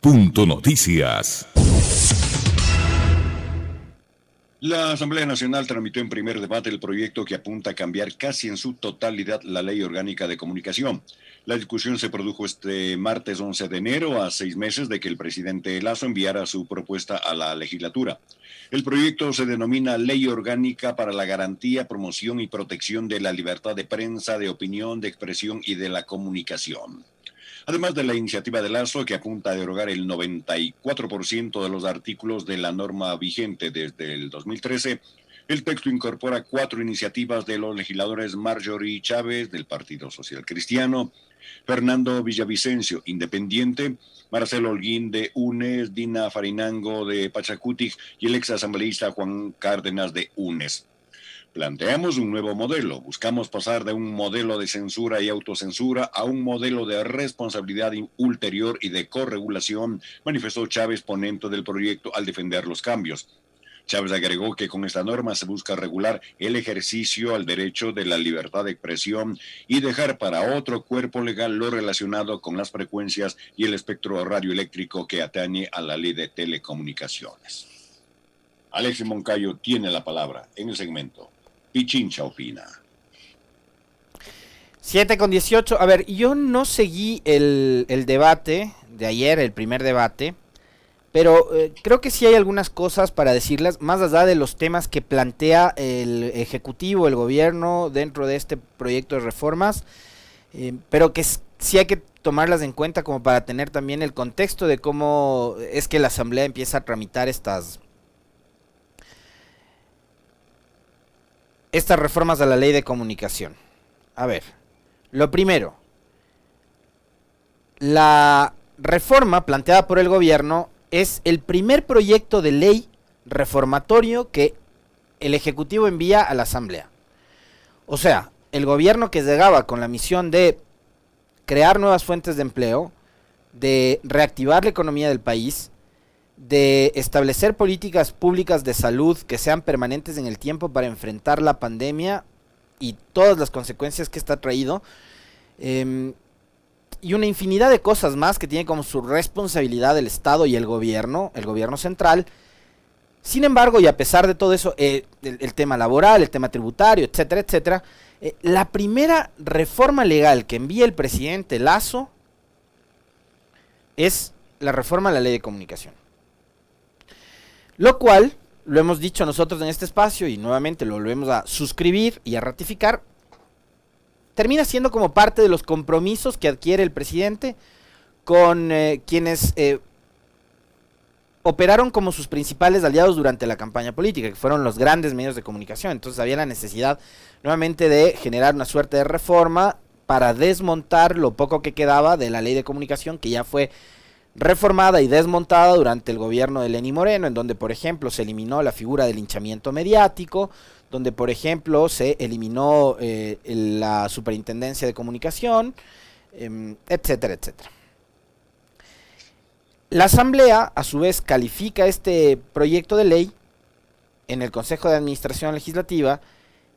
Punto Noticias. La Asamblea Nacional tramitó en primer debate el proyecto que apunta a cambiar casi en su totalidad la Ley Orgánica de Comunicación. La discusión se produjo este martes 11 de enero, a seis meses de que el presidente Lazo enviara su propuesta a la legislatura. El proyecto se denomina Ley Orgánica para la Garantía, Promoción y Protección de la Libertad de Prensa, de Opinión, de Expresión y de la Comunicación. Además de la iniciativa de Lazo, que apunta a derogar el 94% de los artículos de la norma vigente desde el 2013, el texto incorpora cuatro iniciativas de los legisladores Marjorie Chávez, del Partido Social Cristiano, Fernando Villavicencio, independiente, Marcelo Holguín de UNES, Dina Farinango de Pachacutic y el ex asambleísta Juan Cárdenas de UNES. Planteamos un nuevo modelo. Buscamos pasar de un modelo de censura y autocensura a un modelo de responsabilidad ulterior y de corregulación, manifestó Chávez, ponente del proyecto, al defender los cambios. Chávez agregó que con esta norma se busca regular el ejercicio al derecho de la libertad de expresión y dejar para otro cuerpo legal lo relacionado con las frecuencias y el espectro radioeléctrico que atañe a la ley de telecomunicaciones. Alexis Moncayo tiene la palabra en el segmento Opina. 7 con 18. A ver, yo no seguí el, debate de ayer, el primer debate, pero eh, creo que sí hay algunas cosas para decirlas, más allá de los temas que plantea el Ejecutivo, el Gobierno dentro de este proyecto de reformas, eh, pero que sí hay que tomarlas en cuenta como para tener también el contexto de cómo es que la Asamblea empieza a tramitar estas estas reformas a la ley de comunicación. A ver, lo primero, la reforma planteada por el gobierno es el primer proyecto de ley reformatorio que el Ejecutivo envía a la Asamblea. O sea, el gobierno que llegaba con la misión de crear nuevas fuentes de empleo, de reactivar la economía del país, de establecer políticas públicas de salud que sean permanentes en el tiempo para enfrentar la pandemia y todas las consecuencias que está traído. Em, y una infinidad de cosas más que tiene como su responsabilidad el Estado y el gobierno, el gobierno central. Sin embargo, y a pesar de todo eso, eh, el, tema laboral, el tema tributario, etcétera, etcétera, eh, la primera reforma legal que envía el presidente Lazo es la reforma a la ley de comunicación. Lo cual, lo hemos dicho nosotros en este espacio y nuevamente lo volvemos a suscribir y a ratificar, termina siendo como parte de los compromisos que adquiere el presidente con eh, quienes eh, operaron como sus principales aliados durante la campaña política, que fueron los grandes medios de comunicación. Entonces había la necesidad nuevamente de generar una suerte de reforma para desmontar lo poco que quedaba de la ley de comunicación que ya fue reformada y desmontada durante el gobierno de Lenín Moreno, en donde, por ejemplo, se eliminó la figura del hinchamiento mediático, donde, por ejemplo, se eliminó eh, la superintendencia de comunicación, em, etcétera, etcétera. La Asamblea, a su vez, califica este proyecto de ley en el Consejo de Administración Legislativa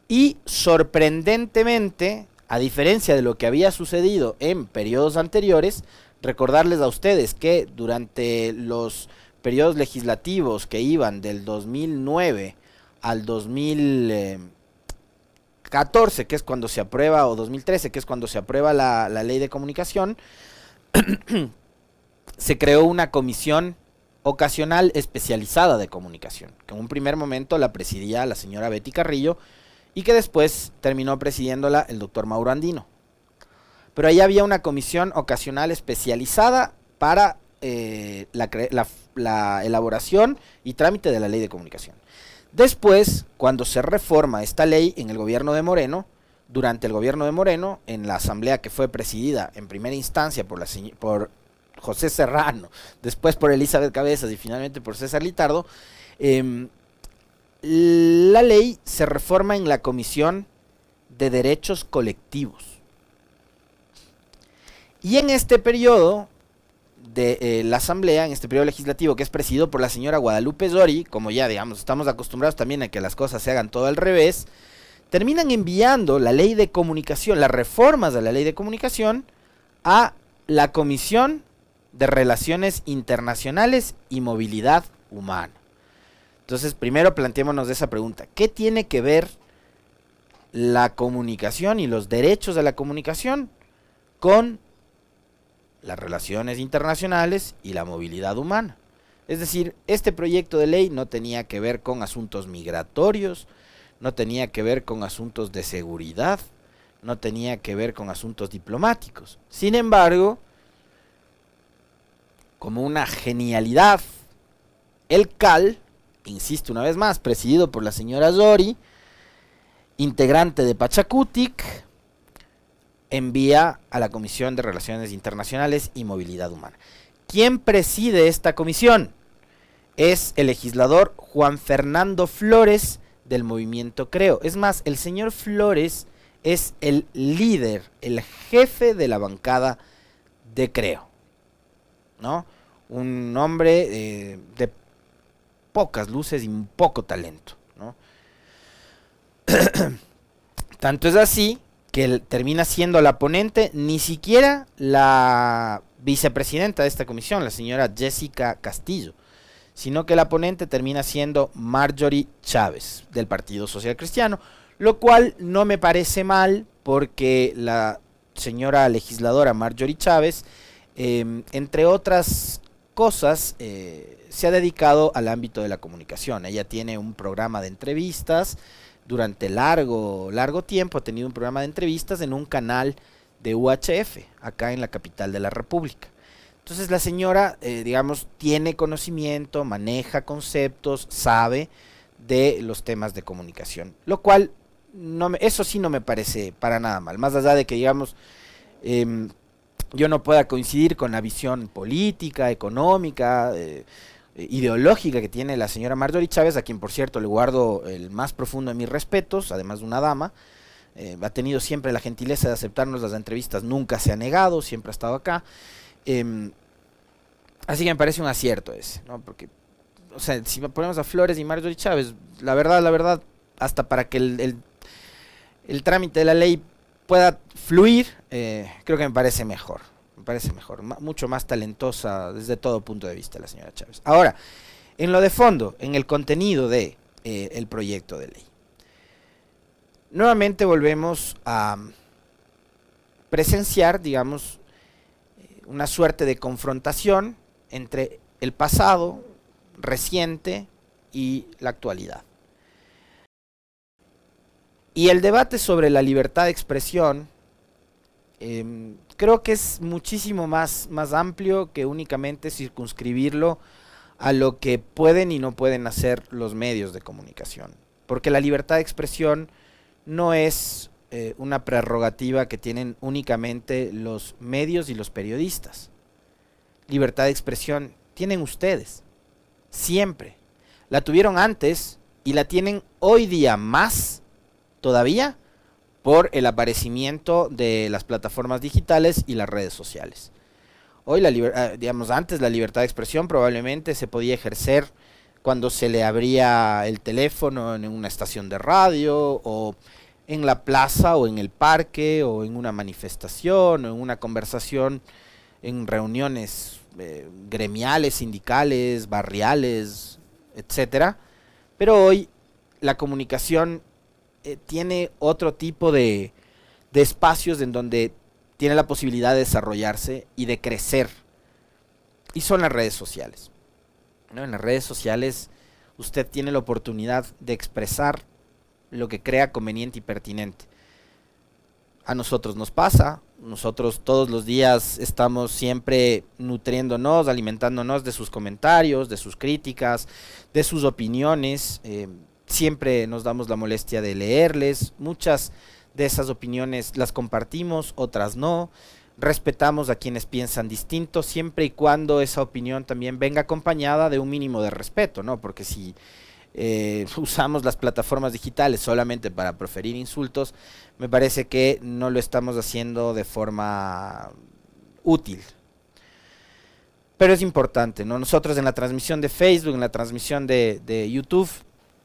y, sorprendentemente, a diferencia de lo que había sucedido en periodos anteriores, recordarles a ustedes que durante los periodos legislativos que iban del 2009 al 2014, que es cuando se aprueba, o 2013, que es cuando se aprueba la, ley de comunicación, se creó una comisión ocasional especializada de comunicación, que en un primer momento la presidía la señora Betty Carrillo y que después terminó presidiéndola el doctor Mauro Andino pero ahí había una comisión ocasional especializada para eh, la, elaboración y trámite de la ley de comunicación. Después, cuando se reforma esta ley en el gobierno de Moreno, durante el gobierno de Moreno, en la asamblea que fue presidida en primera instancia por, José Serrano, después por Elizabeth Cabezas y finalmente por César Litardo, em, la ley se reforma en la Comisión de Derechos Colectivos. Y en este periodo de eh, la Asamblea, en este periodo legislativo que es presidido por la señora Guadalupe Zori, como ya digamos estamos acostumbrados también a que las cosas se hagan todo al revés, terminan enviando la ley de comunicación, las reformas de la ley de comunicación, a la Comisión de Relaciones Internacionales y Movilidad Humana. Entonces, primero planteémonos esa pregunta. ¿Qué tiene que ver la comunicación y los derechos de la comunicación con las relaciones internacionales y la movilidad humana? Es decir, este proyecto de ley no tenía que ver con asuntos migratorios, no tenía que ver con asuntos de seguridad, no tenía que ver con asuntos diplomáticos. Sin embargo, como una genialidad, el CAL, insisto una vez más, presidido por la señora Zori, integrante de Pachacutic, envía a la Comisión de Relaciones Internacionales y Movilidad Humana. ¿Quién preside esta comisión? Es el legislador Juan Fernando Flores del movimiento Creo. Es más, el señor Flores es el líder, el jefe de la bancada de Creo. ¿No? Un hombre eh, de pocas luces y un poco talento. ¿no? Tanto es así que termina siendo la ponente, ni siquiera la vicepresidenta de esta comisión, la señora Jessica Castillo, sino que la ponente termina siendo Marjorie Chávez del Partido Social Cristiano, lo cual no me parece mal porque la señora legisladora Marjorie Chávez, em, entre otras cosas, eh, se ha dedicado al ámbito de la comunicación. Ella tiene un programa de entrevistas, durante largo, largo tiempo ha tenido un programa de entrevistas en un canal de UHF, acá en la capital de la República. Entonces la señora, eh, digamos, tiene conocimiento, maneja conceptos, sabe de los temas de comunicación, lo cual no me, eso sí no me parece para nada mal, más allá de que digamos em, yo no pueda coincidir con la visión política, económica, eh, ideológica que tiene la señora Marjorie Chávez, a quien por cierto le guardo el más profundo de mis respetos, además de una dama, eh, ha tenido siempre la gentileza de aceptarnos las entrevistas, nunca se ha negado, siempre ha estado acá. Em, así que me parece un acierto ese, ¿no? Porque, o sea, si ponemos a Flores y Marjorie Chávez, la verdad, la verdad, hasta para que el, el, trámite de la ley pueda fluir, eh, creo que me parece mejor. Me parece mejor, mucho más talentosa desde todo punto de vista la señora Chávez. Ahora, en lo de fondo, en el contenido de eh, proyecto de ley. Nuevamente volvemos a presenciar, digamos, una suerte de confrontación entre el pasado reciente y la actualidad. Y el debate sobre la libertad de expresión Em, creo que es muchísimo más, más amplio que únicamente circunscribirlo a lo que pueden y no pueden hacer los medios de comunicación. Porque la libertad de expresión no es eh, una prerrogativa que tienen únicamente los medios y los periodistas. Libertad de expresión tienen ustedes, siempre. La tuvieron antes y la tienen hoy día más todavía por el aparecimiento de las plataformas digitales y las redes sociales. Hoy, la ah, digamos, antes la libertad de expresión probablemente se podía ejercer cuando se le abría el teléfono en una estación de radio o en la plaza o en el parque o en una manifestación o en una conversación en reuniones eh, gremiales, sindicales, barriales, etcétera. Pero hoy la comunicación eh, tiene otro tipo de, espacios en donde tiene la posibilidad de desarrollarse y de crecer. Y son las redes sociales. En las redes sociales usted tiene la oportunidad de expresar lo que crea conveniente y pertinente. A nosotros nos pasa, nosotros todos los días estamos siempre nutriéndonos, alimentándonos de sus comentarios, de sus críticas, de sus opiniones. Eh, siempre nos damos la molestia de leerles. Muchas de esas opiniones las compartimos, otras no. Respetamos a quienes piensan distinto, siempre y cuando esa opinión también venga acompañada de un mínimo de respeto, ¿no? Porque si eh, usamos las plataformas digitales solamente para proferir insultos, me parece que no lo estamos haciendo de forma útil. Pero es importante, ¿no? Nosotros en la transmisión de Facebook, en la transmisión de, de YouTube,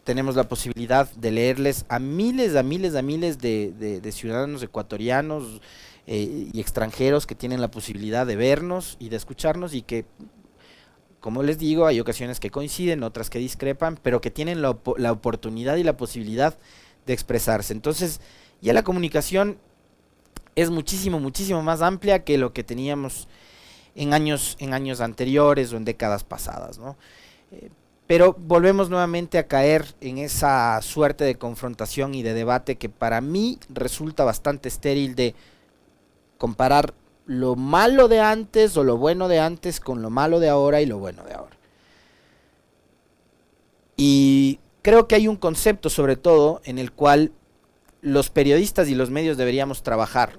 tenemos la posibilidad de leerles a miles, a miles, a miles de, ciudadanos ecuatorianos eh, y extranjeros que tienen la posibilidad de vernos y de escucharnos y que, como les digo, hay ocasiones que coinciden, otras que discrepan, pero que tienen la, oportunidad y la posibilidad de expresarse. Entonces, ya la comunicación es muchísimo, muchísimo más amplia que lo que teníamos en años, en años anteriores o en décadas pasadas, ¿no? Eh, pero volvemos nuevamente a caer en esa suerte de confrontación y de debate que para mí resulta bastante estéril de comparar lo malo de antes o lo bueno de antes con lo malo de ahora y lo bueno de ahora. Y creo que hay un concepto sobre todo en el cual los periodistas y los medios deberíamos trabajar.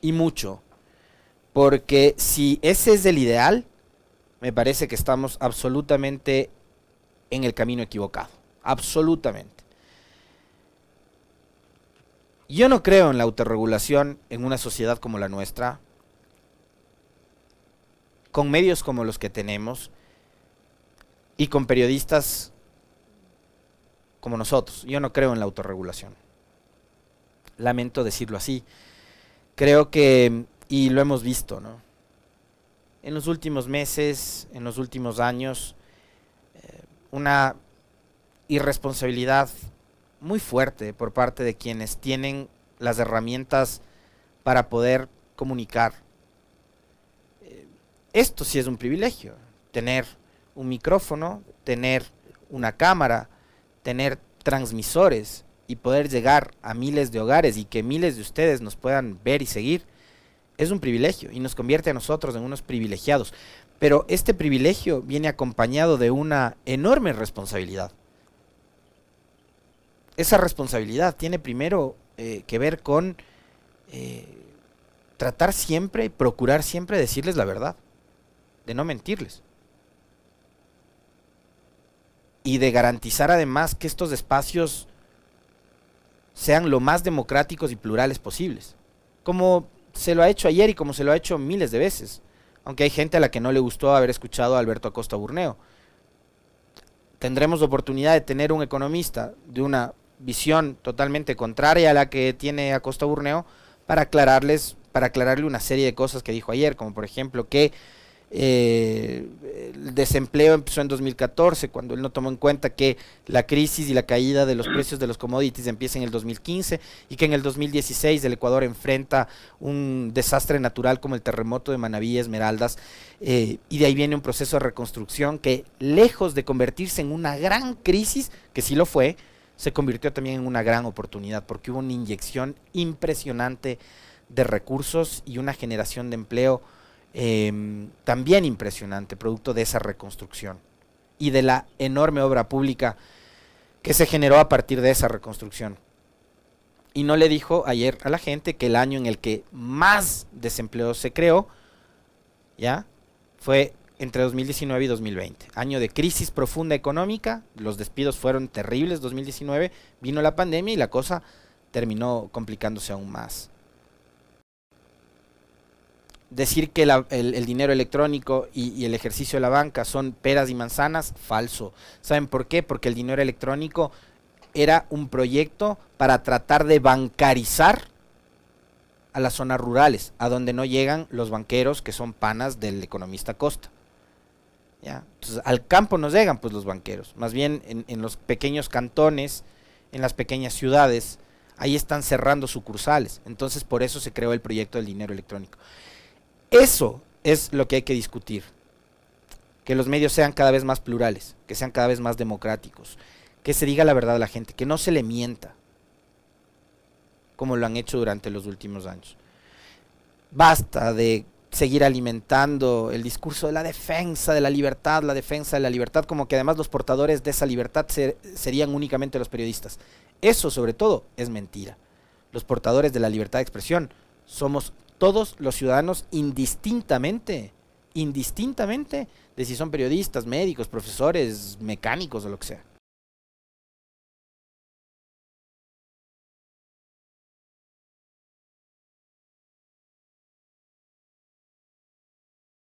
Y mucho. Porque si ese es el ideal, me parece que estamos absolutamente en el camino equivocado. Absolutamente. Yo no creo en la autorregulación en una sociedad como la nuestra, con medios como los que tenemos y con periodistas como nosotros. Yo no creo en la autorregulación. Lamento decirlo así. Creo que, y lo hemos visto, ¿no? En los últimos meses, en los últimos años, eh, una irresponsabilidad muy fuerte por parte de quienes tienen las herramientas para poder comunicar. Eh, esto sí es un privilegio, tener un micrófono, tener una cámara, tener transmisores y poder llegar a miles de hogares y que miles de ustedes nos puedan ver y seguir es un privilegio y nos convierte a nosotros en unos privilegiados. Pero este privilegio viene acompañado de una enorme responsabilidad. Esa responsabilidad tiene primero eh, que ver con eh, tratar siempre, procurar siempre decirles la verdad, de no mentirles. Y de garantizar además que estos espacios sean lo más democráticos y plurales posibles. Como se lo ha hecho ayer y como se lo ha hecho miles de veces. Aunque hay gente a la que no le gustó haber escuchado a Alberto Acosta Burneo. Tendremos oportunidad de tener un economista de una visión totalmente contraria a la que tiene Acosta Burneo para aclararles, para aclararle una serie de cosas que dijo ayer, como por ejemplo que eh, el desempleo empezó en 2014, cuando él no tomó en cuenta que la crisis y la caída de los precios de los commodities empieza en el 2015 y que en el 2016 el Ecuador enfrenta un desastre natural como el terremoto de Manaví y Esmeraldas, eh, y de ahí viene un proceso de reconstrucción que lejos de convertirse en una gran crisis, que sí lo fue, se convirtió también en una gran oportunidad, porque hubo una inyección impresionante de recursos y una generación de empleo Em, también impresionante, producto de esa reconstrucción y de la enorme obra pública que se generó a partir de esa reconstrucción. Y no le dijo ayer a la gente que el año en el que más desempleo se creó, ya, fue entre 2019 y 2020. Año de crisis profunda económica, los despidos fueron terribles 2019, vino la pandemia y la cosa terminó complicándose aún más decir que el, dinero electrónico y, el ejercicio de la banca son peras y manzanas, falso. ¿Saben por qué? Porque el dinero electrónico era un proyecto para tratar de bancarizar a las zonas rurales, a donde no llegan los banqueros que son panas del economista Costa. ¿Ya? Entonces, al campo no llegan pues los banqueros, más bien en, en los pequeños cantones, en las pequeñas ciudades, ahí están cerrando sucursales. Entonces, por eso se creó el proyecto del dinero electrónico. Eso es lo que hay que discutir. Que los medios sean cada vez más plurales, que sean cada vez más democráticos, que se diga la verdad a la gente, que no se le mienta, como lo han hecho durante los últimos años. Basta de seguir alimentando el discurso de la defensa de la libertad, la defensa de la libertad, como que además los portadores de esa libertad serían únicamente los periodistas. Eso sobre todo es mentira. Los portadores de la libertad de expresión somos todos los ciudadanos indistintamente, indistintamente, de si son periodistas, médicos, profesores, mecánicos o lo que sea.